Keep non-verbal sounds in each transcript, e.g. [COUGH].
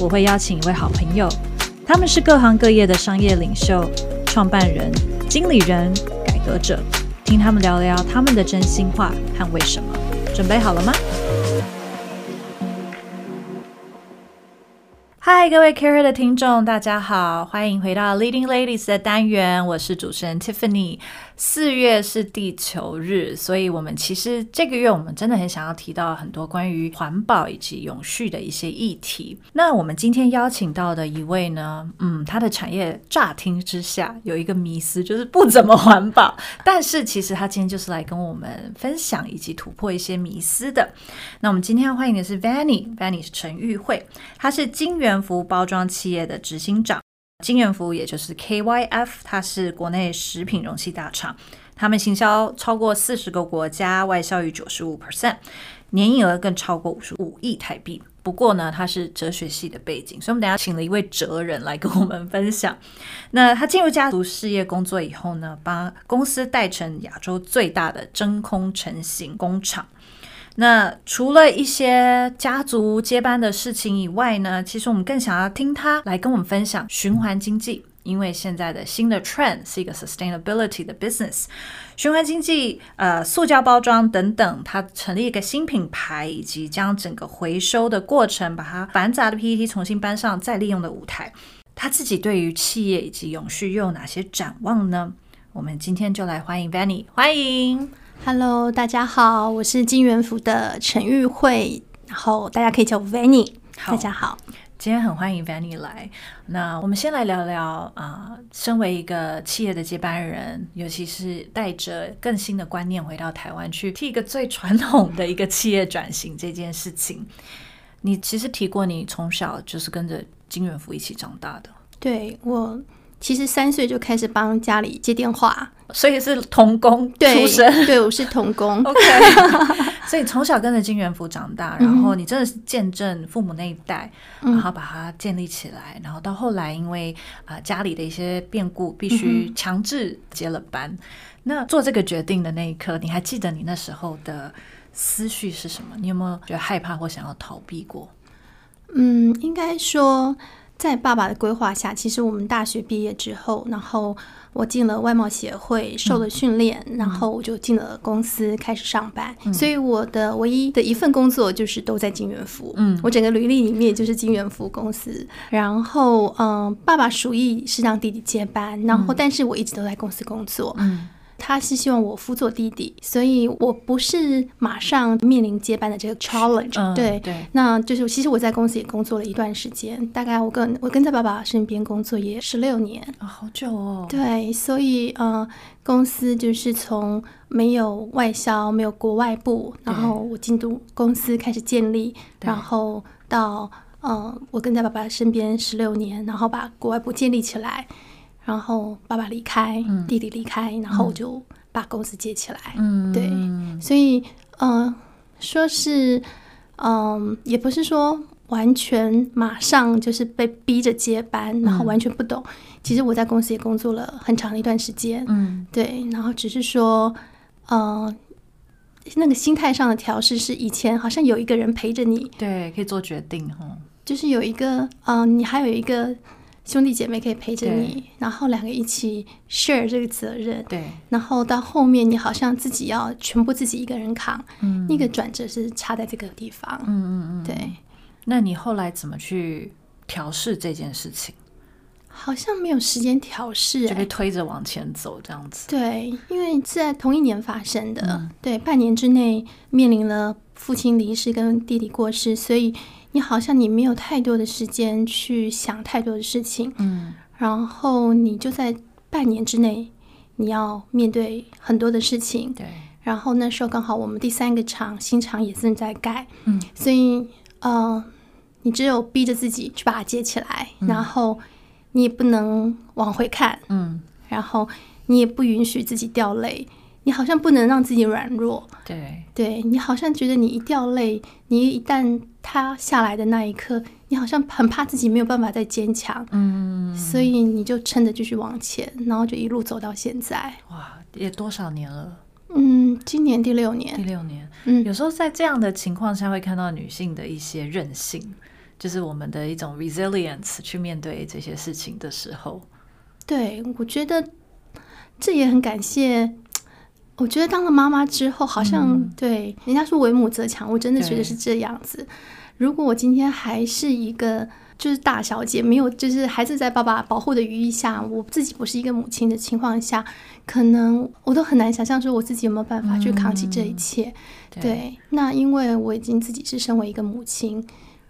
我会邀请一位好朋友，他们是各行各业的商业领袖、创办人、经理人、改革者，听他们聊聊他们的真心话和为什么。准备好了吗？嗨，各位 Carey 的听众，大家好，欢迎回到 Leading Ladies 的单元，我是主持人 Tiffany。四月是地球日，所以我们其实这个月我们真的很想要提到很多关于环保以及永续的一些议题。那我们今天邀请到的一位呢，嗯，他的产业乍听之下有一个迷思，就是不怎么环保，[LAUGHS] 但是其实他今天就是来跟我们分享以及突破一些迷思的。那我们今天要欢迎的是 Vanny，Vanny 是陈玉慧，她是金元福包装企业的执行长。金元福也就是 KYF，它是国内食品容器大厂，他们行销超过四十个国家，外销逾九十五 percent，年营业额更超过五十五亿台币。不过呢，他是哲学系的背景，所以我们等下请了一位哲人来跟我们分享。那他进入家族事业工作以后呢，把公司带成亚洲最大的真空成型工厂。那除了一些家族接班的事情以外呢，其实我们更想要听他来跟我们分享循环经济，因为现在的新的 trend 是一个 sustainability 的 business，循环经济，呃，塑胶包装等等，他成立一个新品牌，以及将整个回收的过程，把它繁杂的 PET 重新搬上再利用的舞台。他自己对于企业以及永续又有哪些展望呢？我们今天就来欢迎 Vanny，欢迎。Hello，大家好，我是金元福的陈玉慧，然后大家可以叫我 Vanny。大家好，今天很欢迎 Vanny 来。那我们先来聊聊啊、呃，身为一个企业的接班人，尤其是带着更新的观念回到台湾去，替一个最传统的一个企业转型这件事情，你其实提过，你从小就是跟着金元福一起长大的。对，我。其实三岁就开始帮家里接电话，所以是童工出身。对，对，我是童工。[LAUGHS] OK，所以从小跟着金元福长大，然后你真的是见证父母那一代，嗯、然后把它建立起来，然后到后来因为啊、呃、家里的一些变故，必须强制接了班。嗯、那做这个决定的那一刻，你还记得你那时候的思绪是什么？你有没有觉得害怕或想要逃避过？嗯，应该说。在爸爸的规划下，其实我们大学毕业之后，然后我进了外贸协会，受了训练，嗯、然后我就进了公司开始上班。嗯、所以我的唯一的一份工作就是都在金元福。嗯，我整个履历里面就是金元福公司。然后，嗯，爸爸属意是让弟弟接班，然后但是我一直都在公司工作。嗯。他是希望我辅佐弟弟，所以我不是马上面临接班的这个 challenge。嗯、对对，那就是其实我在公司也工作了一段时间，大概我跟我跟在爸爸身边工作也十六年啊、哦，好久哦。对，所以呃，公司就是从没有外销、没有国外部，然后我进入公司开始建立，然后到嗯，我跟在爸爸身边十六年，然后把国外部建立起来。然后爸爸离开，嗯、弟弟离开，然后我就把公司接起来。嗯，对，所以，嗯、呃，说是，嗯、呃，也不是说完全马上就是被逼着接班，然后完全不懂。嗯、其实我在公司也工作了很长的一段时间。嗯，对，然后只是说，嗯、呃，那个心态上的调试是以前好像有一个人陪着你，对，可以做决定哈，就是有一个，嗯、呃，你还有一个。兄弟姐妹可以陪着你，然后两个一起 share 这个责任。对，然后到后面你好像自己要全部自己一个人扛。嗯，那个转折是差在这个地方。嗯嗯嗯，对。那你后来怎么去调试这件事情？好像没有时间调试、欸，就被推着往前走这样子。对，因为是在同一年发生的。嗯、对，半年之内面临了父亲离世跟弟弟过世，所以。你好像你没有太多的时间去想太多的事情，嗯，然后你就在半年之内，你要面对很多的事情，对。然后那时候刚好我们第三个厂新厂也正在盖，嗯，所以呃，你只有逼着自己去把它接起来，嗯、然后你也不能往回看，嗯，然后你也不允许自己掉泪，你好像不能让自己软弱，对，对，你好像觉得你一掉泪，你一旦塌下来的那一刻，你好像很怕自己没有办法再坚强，嗯，所以你就撑着继续往前，然后就一路走到现在。哇，也多少年了？嗯，今年第六年。第六年，嗯，有时候在这样的情况下，会看到女性的一些韧性，就是我们的一种 resilience 去面对这些事情的时候。对，我觉得这也很感谢。我觉得当了妈妈之后，好像、嗯、对人家说为母则强，我真的觉得是这样子。如果我今天还是一个。就是大小姐没有，就是孩子在爸爸保护的羽翼下，我自己不是一个母亲的情况下，可能我都很难想象说我自己有没有办法去扛起这一切。嗯、对，对，那因为我已经自己是身为一个母亲，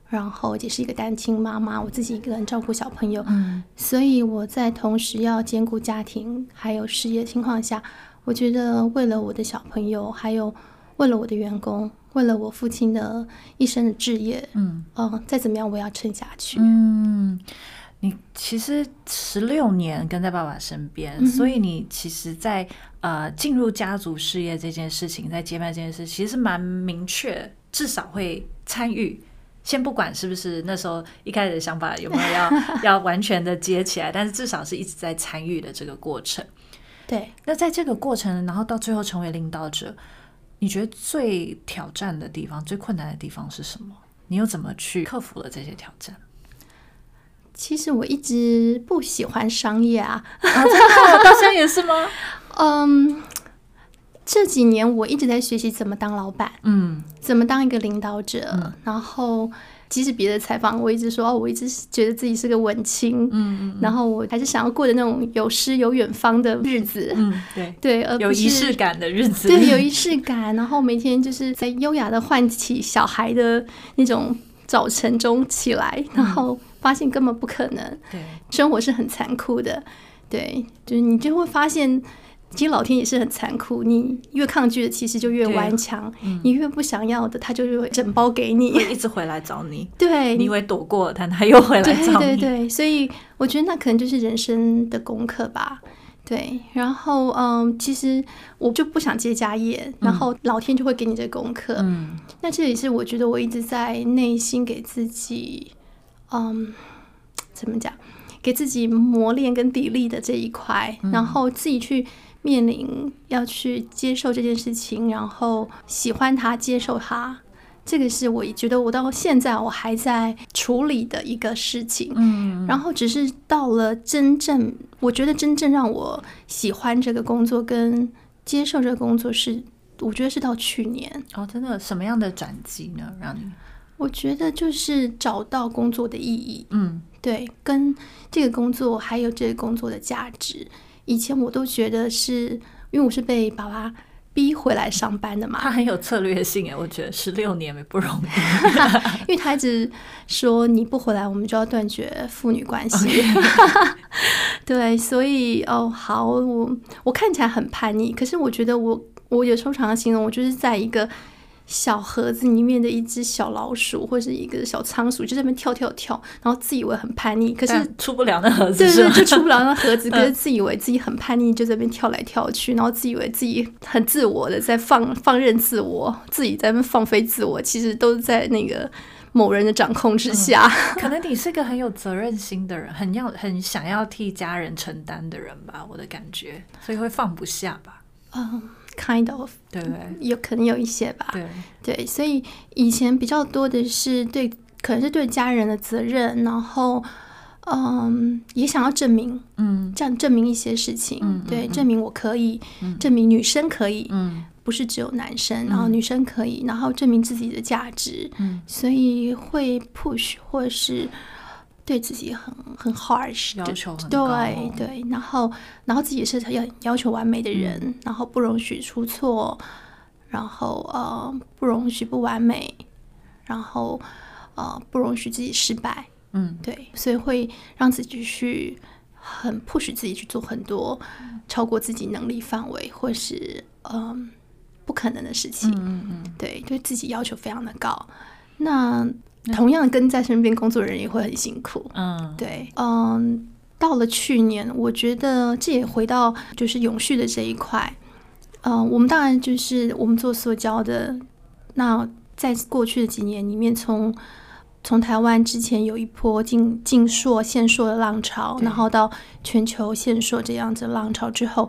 然后也是一个单亲妈妈，我自己一个人照顾小朋友，嗯，所以我在同时要兼顾家庭还有事业的情况下，我觉得为了我的小朋友，还有为了我的员工。为了我父亲的一生的志业，嗯，呃，再怎么样我也要撑下去。嗯，你其实十六年跟在爸爸身边，嗯、所以你其实在，在呃进入家族事业这件事情，在接班这件事，其实是蛮明确，至少会参与。先不管是不是那时候一开始的想法有没有要 [LAUGHS] 要完全的接起来，但是至少是一直在参与的这个过程。对，那在这个过程，然后到最后成为领导者。你觉得最挑战的地方、最困难的地方是什么？你又怎么去克服了这些挑战？其实我一直不喜欢商业啊，啊真的，到现在也是吗？[LAUGHS] 嗯，这几年我一直在学习怎么当老板，嗯，怎么当一个领导者，嗯、然后。其实别的采访，我一直说，我一直觉得自己是个文青，嗯，嗯，然后我还是想要过的那种有诗有远方的日子，嗯，对。[LAUGHS] 对，而有仪式感的日子，对，有仪式感，然后每天就是在优雅的唤起小孩的那种早晨中起来，然后发现根本不可能，对，生活是很残酷的，对，就是你就会发现。其实老天也是很残酷，你越抗拒的，其实就越顽强；嗯、你越不想要的，他就会整包给你，会一直回来找你。对，你以为躲过了，但他又回来找你。对对对，所以我觉得那可能就是人生的功课吧。对，然后嗯，其实我就不想接家业，然后老天就会给你这功课。嗯，那这也是我觉得我一直在内心给自己，嗯，怎么讲，给自己磨练跟砥砺的这一块，嗯、然后自己去。面临要去接受这件事情，然后喜欢他，接受他，这个是我觉得我到现在我还在处理的一个事情。嗯，然后只是到了真正，我觉得真正让我喜欢这个工作跟接受这个工作是，我觉得是到去年。哦，真的，什么样的转机呢？让你？我觉得就是找到工作的意义。嗯，对，跟这个工作还有这个工作的价值。以前我都觉得是因为我是被爸爸逼回来上班的嘛，他很有策略性诶，我觉得十六年也不容易，[LAUGHS] 因为他一直说你不回来，我们就要断绝父女关系。[LAUGHS] 对，所以哦，好，我我看起来很叛逆，可是我觉得我我有时候常常形容我就是在一个。小盒子里面的一只小老鼠，或是一个小仓鼠，就在那边跳跳跳，然后自以为很叛逆，可是出不了那盒子，对对，就出不了那盒子。[LAUGHS] 可是自以为自己很叛逆，就在那边跳来跳去，然后自以为自己很自我的在放放任自我，自己在那边放飞自我，其实都是在那个某人的掌控之下。嗯、[LAUGHS] 可能你是个很有责任心的人，很要很想要替家人承担的人吧，我的感觉，所以会放不下吧。嗯。Kind of，对，对，有可能有一些吧。对。对，所以以前比较多的是对，可能是对家人的责任，然后嗯，也想要证明，嗯，这样证明一些事情，嗯，对，嗯，证明我可以，嗯，证明女生可以，嗯，不是只有男生，然后女生可以，然后证明自己的价值，嗯，所以会 push 或是。对自己很很 harsh，要求很高，对对，然后然后自己是要要求完美的人，嗯、然后不容许出错，然后呃不容许不完美，然后呃不容许自己失败，嗯，对，所以会让自己去很 push 自己去做很多超过自己能力范围或是嗯、呃、不可能的事情，嗯嗯，对，对自己要求非常的高，那。同样跟在身边工作的人也会很辛苦。嗯，对，嗯，到了去年，我觉得这也回到就是永续的这一块。嗯，我们当然就是我们做塑胶的，那在过去的几年里面，从从台湾之前有一波禁禁塑、限塑的浪潮，然后到全球限塑这样子的浪潮之后，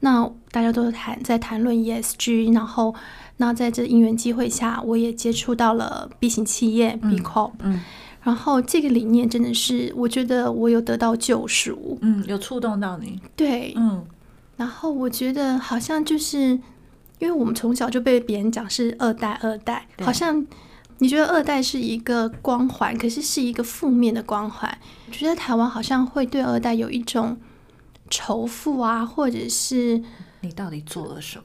那大家都谈在谈论 ESG，然后那在这因缘机会下，我也接触到了 B 型企业 B Corp，嗯，嗯，然后这个理念真的是我觉得我有得到救赎，嗯，有触动到你，对，嗯。然后我觉得好像就是，因为我们从小就被别人讲是二代，二代，好像你觉得二代是一个光环，可是是一个负面的光环。我觉得台湾好像会对二代有一种仇富啊，或者是你到底做了什么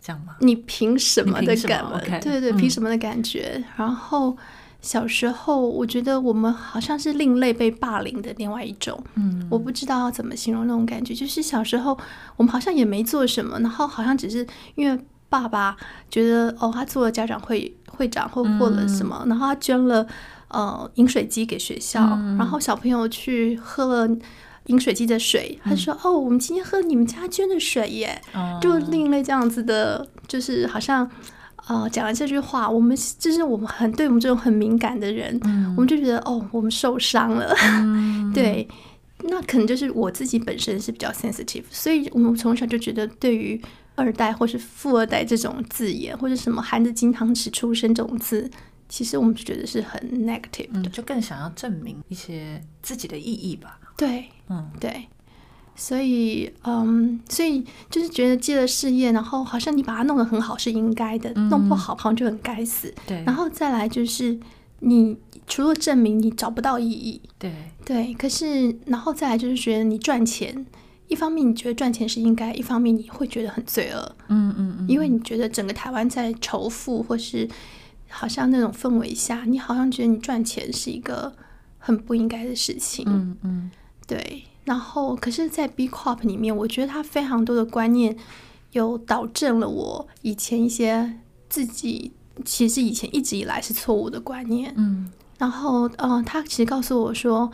这样吗？你凭什么的感觉？Okay, 对对，凭什么的感觉？嗯、然后。小时候，我觉得我们好像是另类被霸凌的另外一种。嗯，我不知道要怎么形容那种感觉。就是小时候，我们好像也没做什么，然后好像只是因为爸爸觉得哦，他做了家长会会长或或了什么，嗯、然后他捐了呃饮水机给学校，嗯、然后小朋友去喝了饮水机的水，他说、嗯、哦，我们今天喝你们家捐的水耶，嗯、就另类这样子的，就是好像。啊、呃，讲了这句话，我们就是我们很对我们这种很敏感的人，嗯、我们就觉得哦，我们受伤了。嗯、[LAUGHS] 对，那可能就是我自己本身是比较 sensitive，所以我们从小就觉得，对于二代或是富二代这种字眼，或者什么含着金汤匙出生这种字，其实我们就觉得是很 negative 的，嗯、就更想要证明一些自己的意义吧。对，嗯，对。所以，嗯，所以就是觉得接了事业，然后好像你把它弄得很好是应该的，嗯、弄不好好像就很该死。对，然后再来就是，你除了证明你找不到意义，对对，可是然后再来就是觉得你赚钱，一方面你觉得赚钱是应该，一方面你会觉得很罪恶。嗯嗯嗯，因为你觉得整个台湾在仇富或是好像那种氛围下，你好像觉得你赚钱是一个很不应该的事情。嗯嗯，对。然后，可是，在 B Corp 里面，我觉得他非常多的观念有导正了我以前一些自己其实以前一直以来是错误的观念。嗯，然后，嗯、呃，他其实告诉我说，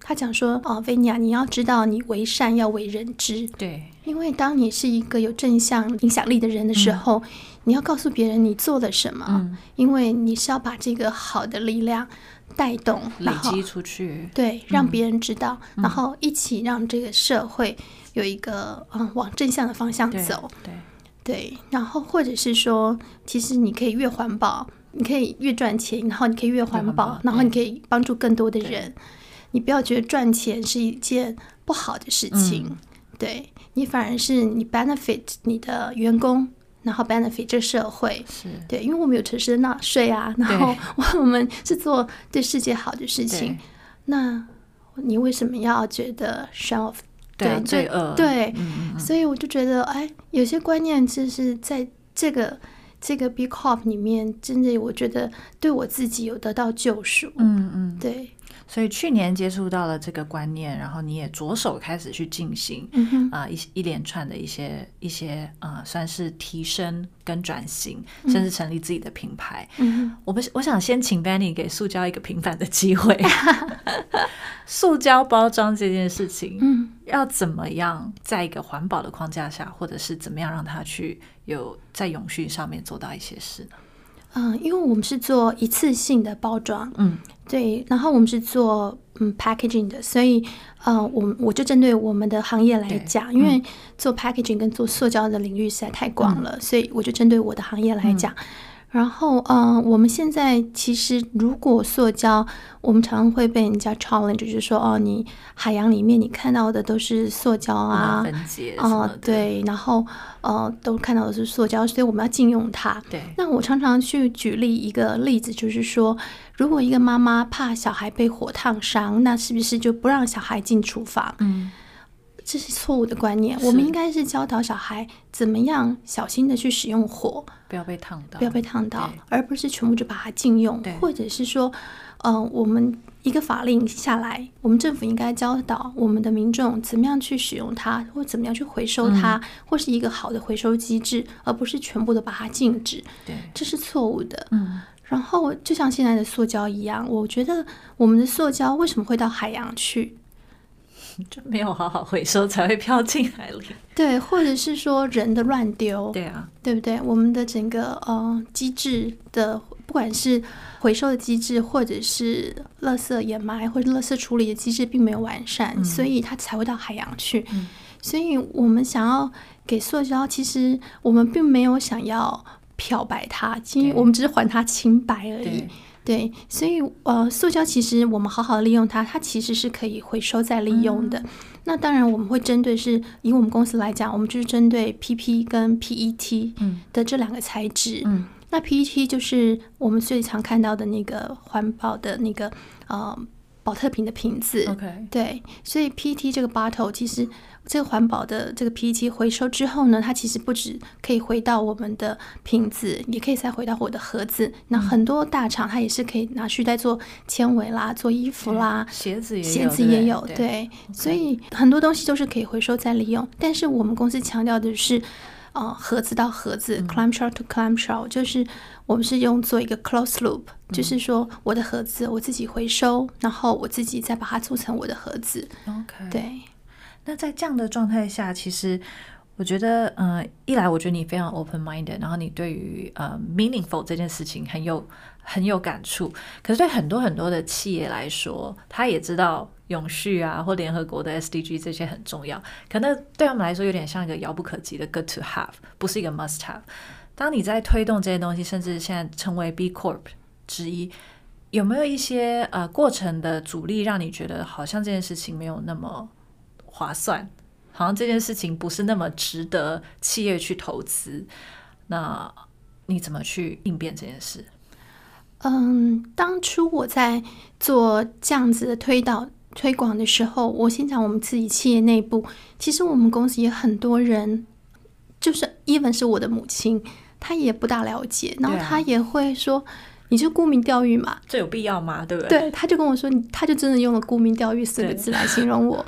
他讲说，哦，Vania，你要知道，你为善要为人知。对，因为当你是一个有正向影响力的人的时候，嗯、你要告诉别人你做了什么，嗯、因为你是要把这个好的力量。带动累积出去，对，让别人知道，嗯、然后一起让这个社会有一个嗯往正向的方向走，对。对，对，然后或者是说，其实你可以越环保，你可以越赚钱，然后你可以越环保，环保然后你可以帮助更多的人。你不要觉得赚钱是一件不好的事情，嗯、对你反而是你 benefit 你的员工。然后 benefit 这社会是对，因为我们有诚实的纳税啊，然后我们是做对世界好的事情。那你为什么要觉得 s h o f 对罪恶？对，所以我就觉得，哎，有些观念就是在这个这个 B Corp 里面，真的我觉得对我自己有得到救赎。嗯嗯，对。所以去年接触到了这个观念，然后你也着手开始去进行，啊、嗯哼呃、一一连串的一些一些啊、呃，算是提升跟转型，甚至成立自己的品牌。嗯、我不我想先请 Benny 给塑胶一个平反的机会。[LAUGHS] 塑胶包装这件事情，嗯，要怎么样在一个环保的框架下，或者是怎么样让它去有在永续上面做到一些事呢？嗯，因为我们是做一次性的包装，嗯，对，然后我们是做嗯 packaging 的，所以呃，我我就针对我们的行业来讲，因为做 packaging 跟做塑胶的领域实在太广了，嗯、所以我就针对我的行业来讲。嗯然后，嗯、呃，我们现在其实，如果塑胶，我们常常会被人家 challenge，就是说，哦，你海洋里面你看到的都是塑胶啊，分解，哦、呃，对，然后，呃，都看到的是塑胶，所以我们要禁用它。对。那我常常去举例一个例子，就是说，如果一个妈妈怕小孩被火烫伤，那是不是就不让小孩进厨房？嗯。这是错误的观念。我们应该是教导小孩怎么样小心的去使用火，不要被烫到，不要被烫到，而不是全部就把它禁用。对或者是说，嗯、呃，我们一个法令下来，我们政府应该教导我们的民众怎么样去使用它，或怎么样去回收它，嗯、或是一个好的回收机制，而不是全部都把它禁止。对，这是错误的。嗯，然后就像现在的塑胶一样，我觉得我们的塑胶为什么会到海洋去？[LAUGHS] 就没有好好回收才会飘进海里。对，或者是说人的乱丢。对啊，对不对？我们的整个呃机制的，不管是回收的机制，或者是垃圾掩埋或者垃圾处理的机制，并没有完善，嗯、所以它才会到海洋去。嗯、所以我们想要给塑胶，其实我们并没有想要漂白它，因为我们只是还它清白而已。对，所以呃，塑胶其实我们好好利用它，它其实是可以回收再利用的。嗯、那当然，我们会针对是以我们公司来讲，我们就是针对 PP 跟 PET 的这两个材质。嗯、那 PET 就是我们最常看到的那个环保的那个呃保特瓶的瓶子。OK，对，所以 PET 这个 bottle 其实。这个环保的这个 PET 回收之后呢，它其实不止可以回到我们的瓶子，也可以再回到我的盒子。那很多大厂它也是可以拿去再做纤维啦、做衣服啦、鞋子也有鞋子也有。对，对所以很多东西都是可以回收再利用。但是我们公司强调的是，呃，盒子到盒子、嗯、clamshell to clamshell，就是我们是用做一个 close loop，、嗯、就是说我的盒子我自己回收，然后我自己再把它做成我的盒子。OK，对。那在这样的状态下，其实我觉得，嗯、呃，一来我觉得你非常 open minded，然后你对于呃 meaningful 这件事情很有很有感触。可是对很多很多的企业来说，他也知道永续啊或联合国的 SDG 这些很重要，可能对他们来说有点像一个遥不可及的 good to have，不是一个 must have。当你在推动这些东西，甚至现在成为 B Corp 之一，有没有一些呃过程的阻力，让你觉得好像这件事情没有那么划算，好像这件事情不是那么值得企业去投资。那你怎么去应变这件事？嗯，当初我在做这样子的推导推广的时候，我先讲我们自己企业内部，其实我们公司也很多人，就是 even 是我的母亲，她也不大了解，然后她也会说：“啊、你就沽名钓誉嘛，这有必要吗？对不对？”对，她就跟我说：“她就真的用了‘沽名钓誉’四个字来形容我。”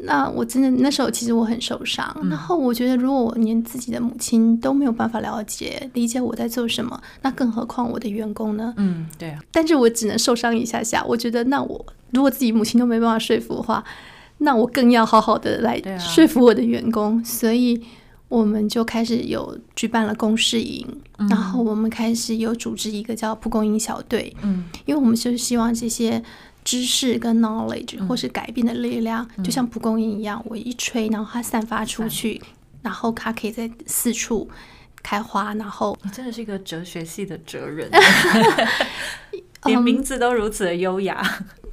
那我真的那时候其实我很受伤，嗯、然后我觉得如果我连自己的母亲都没有办法了解理解我在做什么，那更何况我的员工呢？嗯，对啊。但是我只能受伤一下下。我觉得那我如果自己母亲都没办法说服的话，那我更要好好的来说服我的员工。啊、所以我们就开始有举办了公事营，嗯、然后我们开始有组织一个叫蒲公英小队。嗯，因为我们就是希望这些。知识跟 knowledge 或是改变的力量，嗯、就像蒲公英一样，我一吹，然后它散发出去，嗯、然后它可以在四处开花。然后你真的是一个哲学系的哲人，[LAUGHS] 连名字都如此的优雅。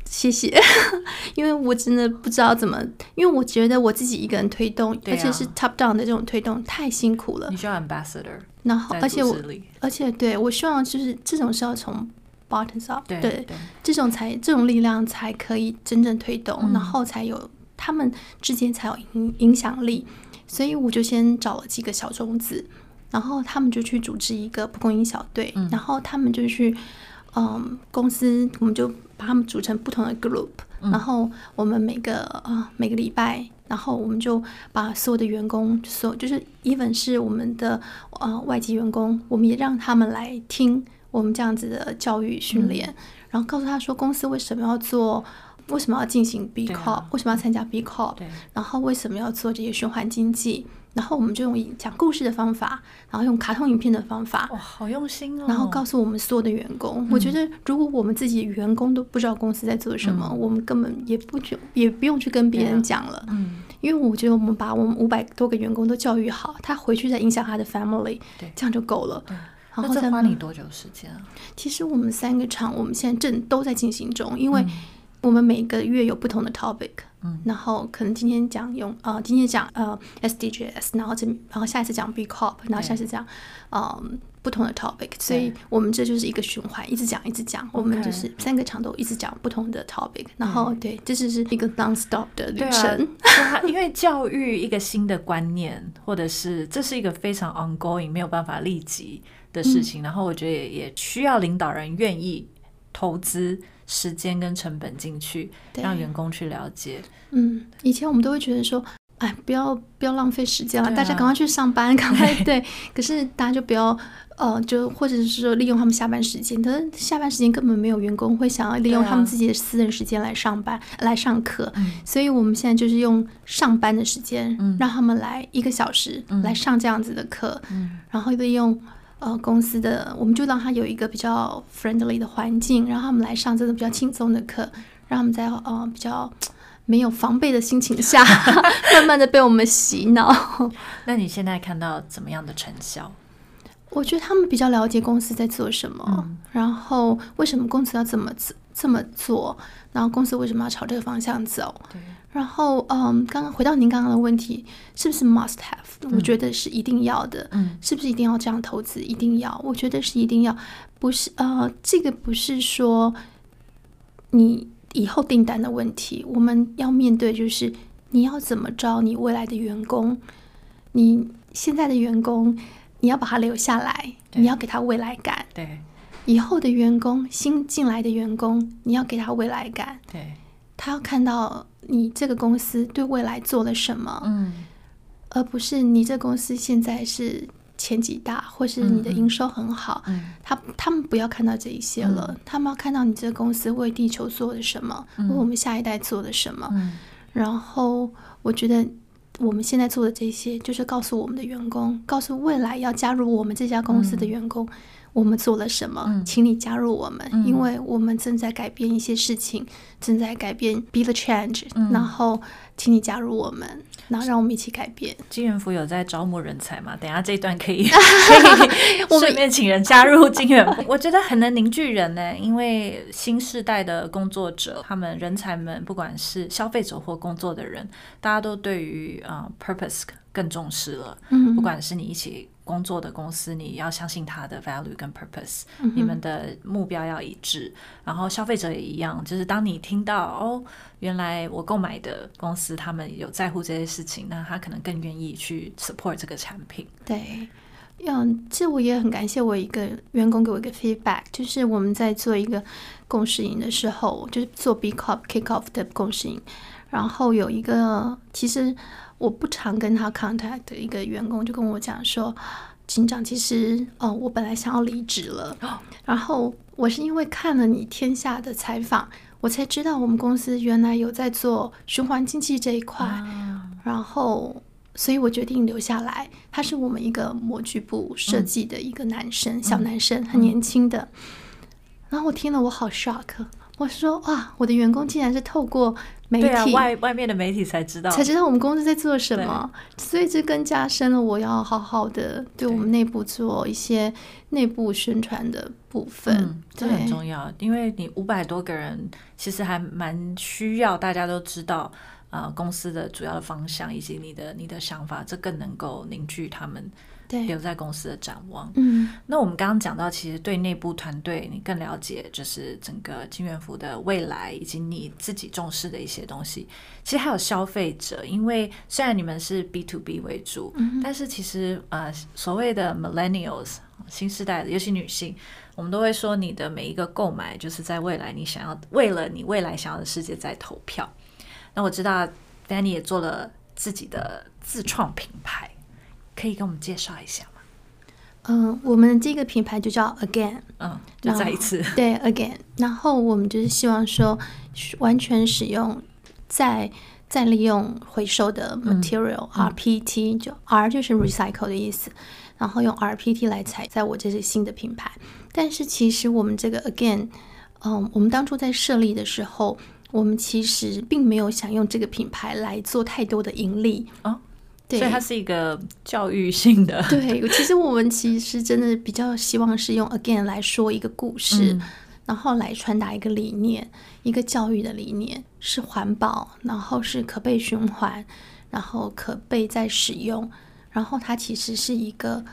谢谢，[LAUGHS] 因为我真的不知道怎么，因为我觉得我自己一个人推动，啊、而且是 top down 的这种推动太辛苦了。你需要 ambassador，然后而且我，而且对我希望就是这种是要从。up，对，对，这种才这种力量才可以真正推动，嗯、然后才有他们之间才有影影响力。所以我就先找了几个小种子，然后他们就去组织一个蒲公英小队，嗯、然后他们就去，嗯，公司我们就把他们组成不同的 group，、嗯、然后我们每个啊每个礼拜，然后我们就把所有的员工，所就是 even 是我们的呃外籍员工，我们也让他们来听。我们这样子的教育训练，嗯、然后告诉他说，公司为什么要做，为什么要进行 B Corp，、啊、为什么要参加 B Corp，然后为什么要做这些循环经济，然后我们就用讲故事的方法，然后用卡通影片的方法，哇，好用心哦！然后告诉我们所有的员工，嗯、我觉得如果我们自己员工都不知道公司在做什么，嗯、我们根本也不去，也不用去跟别人讲了，嗯，因为我觉得我们把我们五百多个员工都教育好，他回去再影响他的 family，对，这样就够了。然后这花你多久时间啊？其实我们三个场，我们现在正都在进行中，因为我们每个月有不同的 topic，嗯，然后可能今天讲用呃，今天讲呃 SDGs，然后这然后下一次讲 B Corp，然后下一次讲嗯、呃、不同的 topic，所以我们这就是一个循环，一直讲一直讲，我们就是三个场都一直讲不同的 topic，然后对，这就是一个 non-stop 的旅程。啊、因为教育一个新的观念，或者是这是一个非常 ongoing，没有办法立即。的事情，然后我觉得也也需要领导人愿意投资时间跟成本进去，让员工去了解。嗯，以前我们都会觉得说，哎，不要不要浪费时间了，啊、大家赶快去上班，[LAUGHS] 赶快对。可是大家就不要呃，就或者是说利用他们下班时间，可是下班时间根本没有员工会想要利用他们自己的私人时间来上班、啊、来上课，嗯、所以我们现在就是用上班的时间，嗯、让他们来一个小时、嗯、来上这样子的课，嗯、然后利用呃公司的，我们就让他有一个比较 friendly 的环境，然后他们来上这种比较轻松的课，让他们在呃比较。没有防备的心情下，[LAUGHS] 慢慢的被我们洗脑。那你现在看到怎么样的成效？我觉得他们比较了解公司在做什么，嗯、然后为什么公司要这么这么做，然后公司为什么要朝这个方向走。对然后，嗯，刚刚回到您刚刚的问题，是不是 must have？、嗯、我觉得是一定要的。嗯，是不是一定要这样投资？一定要？我觉得是一定要。不是，呃，这个不是说你。以后订单的问题，我们要面对就是你要怎么招你未来的员工，你现在的员工你要把他留下来，你要给他未来感。对，以后的员工新进来的员工，你要给他未来感。对，他要看到你这个公司对未来做了什么，嗯，而不是你这公司现在是。前几大，或是你的营收很好，他他们不要看到这一些了，嗯、他们要看到你这个公司为地球做了什么，嗯、为我们下一代做了什么。嗯、然后我觉得我们现在做的这些，就是告诉我们的员工，告诉未来要加入我们这家公司的员工。嗯我们做了什么？嗯、请你加入我们，嗯、因为我们正在改变一些事情，正在改变，be the change、嗯。然后，请你加入我们，然后让我们一起改变。金元福有在招募人才吗？等下这一段可以，[LAUGHS] 可以顺便请人加入金元福。[LAUGHS] 我觉得很能凝聚人呢，因为新时代的工作者，他们人才们，不管是消费者或工作的人，大家都对于啊、uh, purpose 更重视了。嗯，不管是你一起。工作的公司，你要相信他的 value 跟 purpose，、嗯、你们的目标要一致。然后消费者也一样，就是当你听到哦，原来我购买的公司他们有在乎这些事情，那他可能更愿意去 support 这个产品。对，嗯，这我也很感谢我一个员工给我一个 feedback，就是我们在做一个共识营的时候，就是做 B Corp Kick Off 的共识营，然后有一个其实。我不常跟他 contact 的一个员工就跟我讲说，警长，其实哦，我本来想要离职了，然后我是因为看了你天下的采访，我才知道我们公司原来有在做循环经济这一块，然后所以我决定留下来。他是我们一个模具部设计的一个男生，小男生，很年轻的。然后我听了，我好 shock，我说哇，我的员工竟然是透过。媒体对啊，外外面的媒体才知道，才知道我们公司在做什么，所以这更加深了我要好好的对我们内部做一些内部宣传的部分，嗯、这很重要。因为你五百多个人，其实还蛮需要大家都知道啊、呃，公司的主要的方向以及你的你的想法，这更能够凝聚他们。对，留在公司的展望。嗯，那我们刚刚讲到，其实对内部团队你更了解，就是整个金元福的未来以及你自己重视的一些东西。其实还有消费者，因为虽然你们是 B to B 为主，嗯、但是其实呃，所谓的 Millennials 新时代的，尤其女性，我们都会说你的每一个购买，就是在未来你想要为了你未来想要的世界在投票。那我知道 Danny 也做了自己的自创品牌。可以跟我们介绍一下吗？嗯、呃，我们这个品牌就叫 Again，嗯，就再一次，对 Again。然后我们就是希望说，完全使用再再利用回收的 material、嗯、RPT，就 R 就是 recycle 的意思。嗯、然后用 RPT 来采，在我这是新的品牌。但是其实我们这个 Again，嗯、呃，我们当初在设立的时候，我们其实并没有想用这个品牌来做太多的盈利啊。所以它是一个教育性的。对，其实我们其实真的比较希望是用 again 来说一个故事，嗯、然后来传达一个理念，一个教育的理念，是环保，然后是可被循环，然后可被再使用，然后它其实是一个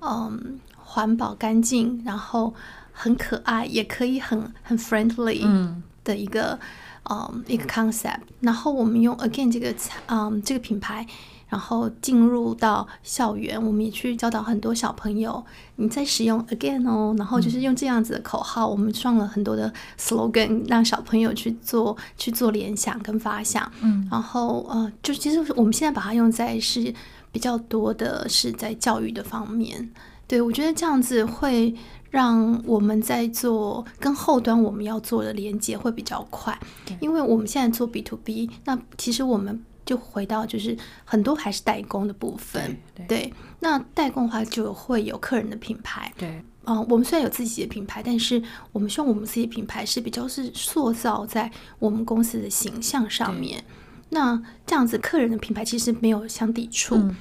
嗯环保干净，然后很可爱，也可以很很 friendly 的一个嗯，嗯一个 concept。然后我们用 again 这个嗯这个品牌。然后进入到校园，我们也去教导很多小朋友，你在使用 again 哦，然后就是用这样子的口号，嗯、我们创了很多的 slogan，让小朋友去做去做联想跟发想。嗯，然后呃，就其实我们现在把它用在是比较多的是在教育的方面。对，我觉得这样子会让我们在做跟后端我们要做的连接会比较快，因为我们现在做 B to B，那其实我们就回到就是很多还是代工的部分。对，对对，那代工的话就会有客人的品牌。对，嗯、呃，我们虽然有自己的品牌，但是我们希望我们自己的品牌是比较是塑造在我们公司的形象上面。那这样子，客人的品牌其实没有相抵触。嗯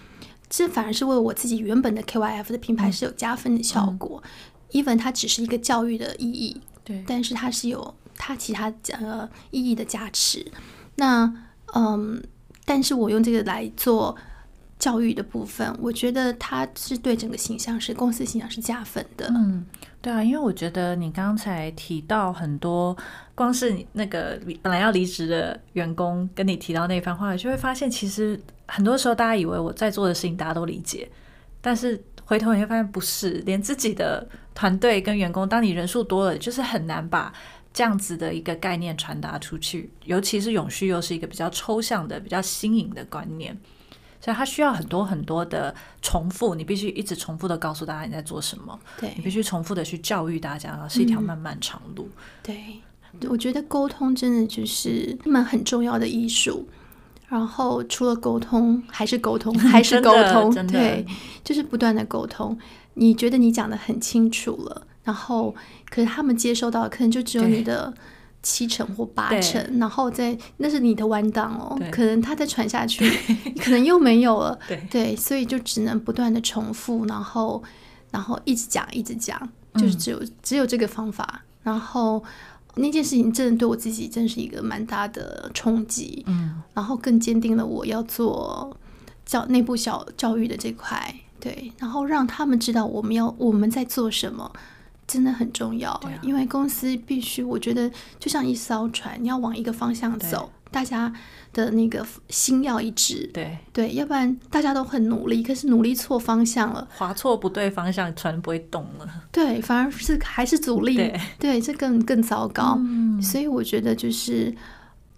这反而是为我自己原本的 KYF 的品牌是有加分的效果。嗯、even 它只是一个教育的意义，对，但是它是有它其他呃意义的加持。那嗯，但是我用这个来做教育的部分，我觉得它是对整个形象是公司形象是加分的。嗯，对啊，因为我觉得你刚才提到很多，光是你那个本来要离职的员工跟你提到那番话，就会发现其实。很多时候，大家以为我在做的事情大家都理解，但是回头你会发现不是，连自己的团队跟员工，当你人数多了，就是很难把这样子的一个概念传达出去。尤其是永续又是一个比较抽象的、比较新颖的观念，所以它需要很多很多的重复。你必须一直重复的告诉大家你在做什么，对，你必须重复的去教育大家，是一条漫漫长路。嗯，对，我觉得沟通真的就是一门很重要的艺术。然后除了沟通，还是沟通，[LAUGHS] 还是沟通，对，就是不断的沟通。你觉得你讲的很清楚了，然后可是他们接收到的可能就只有你的七成或八成，然后在那是你的弯档哦，可能他再传下去，可能又没有了，对，对，所以就只能不断的重复，然后然后一直讲，一直讲，就是只有、嗯、只有这个方法，然后。那件事情真的对我自己真是一个蛮大的冲击，嗯，然后更坚定了我要做教内部小教育的这块，对，然后让他们知道我们要我们在做什么，真的很重要，啊，因为公司必须，我觉得就像一艘船，你要往一个方向走。大家的那个心要一致，对对，要不然大家都很努力，可是努力错方向了，划错不对方向，船不会动了。对，反而是还是阻力，对，对，这更更糟糕。嗯，所以我觉得就是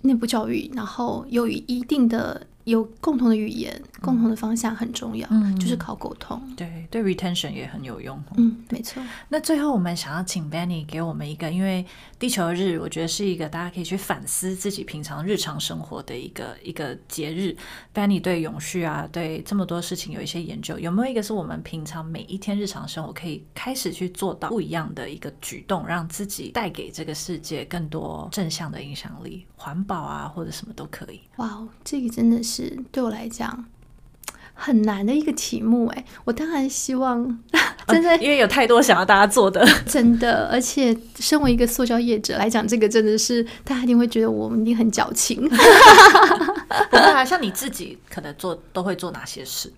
内部教育，然后有一定的。有共同的语言，共同的方向很重要，嗯、就是靠沟通。对，对，retention 也很有用。嗯，没错。那最后我们想要请 Benny 给我们一个，因为地球日，我觉得是一个大家可以去反思自己平常日常生活的一个一个节日。Benny 对永续啊，对这么多事情有一些研究，有没有一个是我们平常每一天日常生活可以开始去做到不一样的一个举动，让自己带给这个世界更多正向的影响力？环保啊，或者什么都可以。哇，这个真的是。对我来讲很难的一个题目哎，我当然希望 [LAUGHS] 真的，因为有太多想要大家做的，[LAUGHS] 真的，而且身为一个塑胶业者来讲，这个真的是大家一定会觉得我们一定很矫情。[LAUGHS] 不会啊，像你自己可能做都会做哪些事？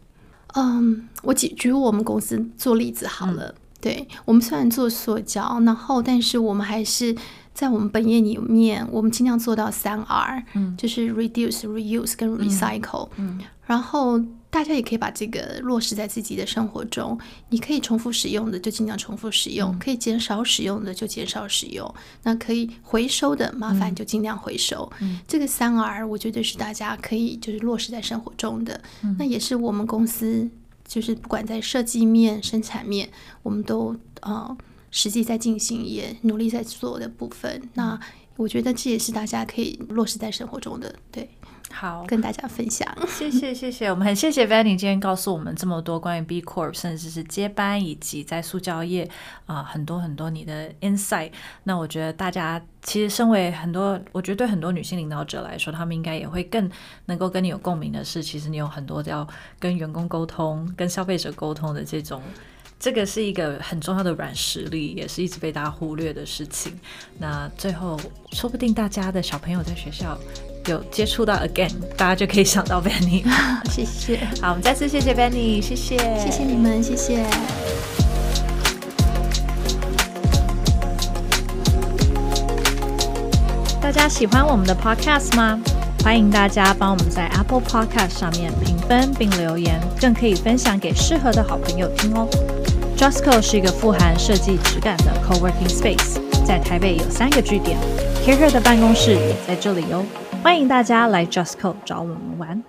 嗯，我举举我们公司做例子好了。嗯、对，我们虽然做塑胶，然后但是我们还是。在我们本业里面，我们尽量做到三 R，嗯，就是 reduce、reuse 跟 recycle，嗯，嗯，然后大家也可以把这个落实在自己的生活中。你可以重复使用的就尽量重复使用，嗯、可以减少使用的就减少使用。那可以回收的，麻烦就尽量回收。嗯，这个三 R 我觉得是大家可以就是落实在生活中的。嗯、那也是我们公司就是不管在设计面、生产面，我们都呃。实际在进行，也努力在做的部分。那我觉得这也是大家可以落实在生活中的，对，好，跟大家分享。谢谢，谢谢，我们很谢谢 Vanny 今天告诉我们这么多关于 B Corp，甚至是接班以及在塑胶业啊、呃、很多很多你的 insight。那我觉得大家其实身为很多，我觉得对很多女性领导者来说，他们应该也会更能够跟你有共鸣的是，其实你有很多要跟员工沟通、跟消费者沟通的这种。这个是一个很重要的软实力，也是一直被大家忽略的事情。那最后，说不定大家的小朋友在学校有接触到 Again，大家就可以想到 Vanny。[LAUGHS] 谢谢。好，我们再次谢谢 Vanny，谢谢，谢谢你们，谢谢。大家喜欢我们的 Podcast 吗？欢迎大家帮我们在 Apple Podcast 上面评分并留言，更可以分享给适合的好朋友听哦。Justco 是一个富含设计质感的 Co-working Space，在台北有三个据点，Care 的办公室也在这里哦。欢迎大家来 Justco 找我们玩。